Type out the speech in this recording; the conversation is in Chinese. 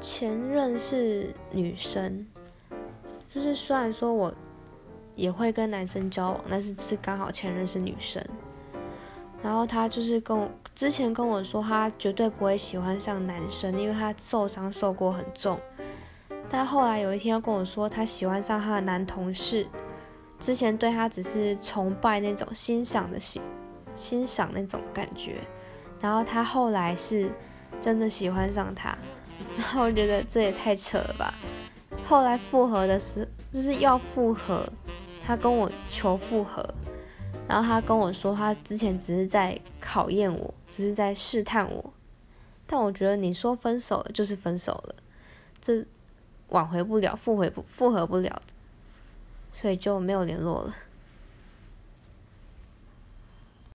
前任是女生，就是虽然说我也会跟男生交往，但是就是刚好前任是女生。然后他就是跟我之前跟我说，他绝对不会喜欢上男生，因为他受伤受过很重。但后来有一天又跟我说，他喜欢上他的男同事，之前对他只是崇拜那种欣赏的欣欣赏那种感觉，然后他后来是真的喜欢上他，然后我觉得这也太扯了吧。后来复合的时就是要复合，他跟我求复合。然后他跟我说，他之前只是在考验我，只是在试探我。但我觉得你说分手了就是分手了，这挽回不了，复回不复合不了的，所以就没有联络了。